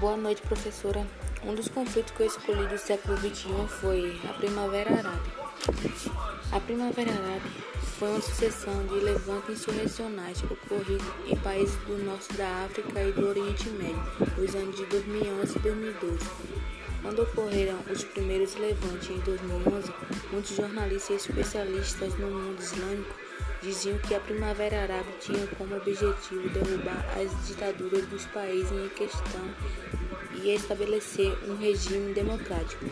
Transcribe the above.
Boa noite, professora. Um dos conflitos que eu escolhi do século XXI foi a Primavera Árabe. A Primavera Árabe foi uma sucessão de levantes insurrecionais ocorridos em países do norte da África e do Oriente Médio nos anos de 2011 e 2012. Quando ocorreram os primeiros levantes em 2011, muitos jornalistas e especialistas no mundo islâmico diziam que a Primavera Árabe tinha como objetivo derrubar as ditaduras dos países em questão e estabelecer um regime democrático.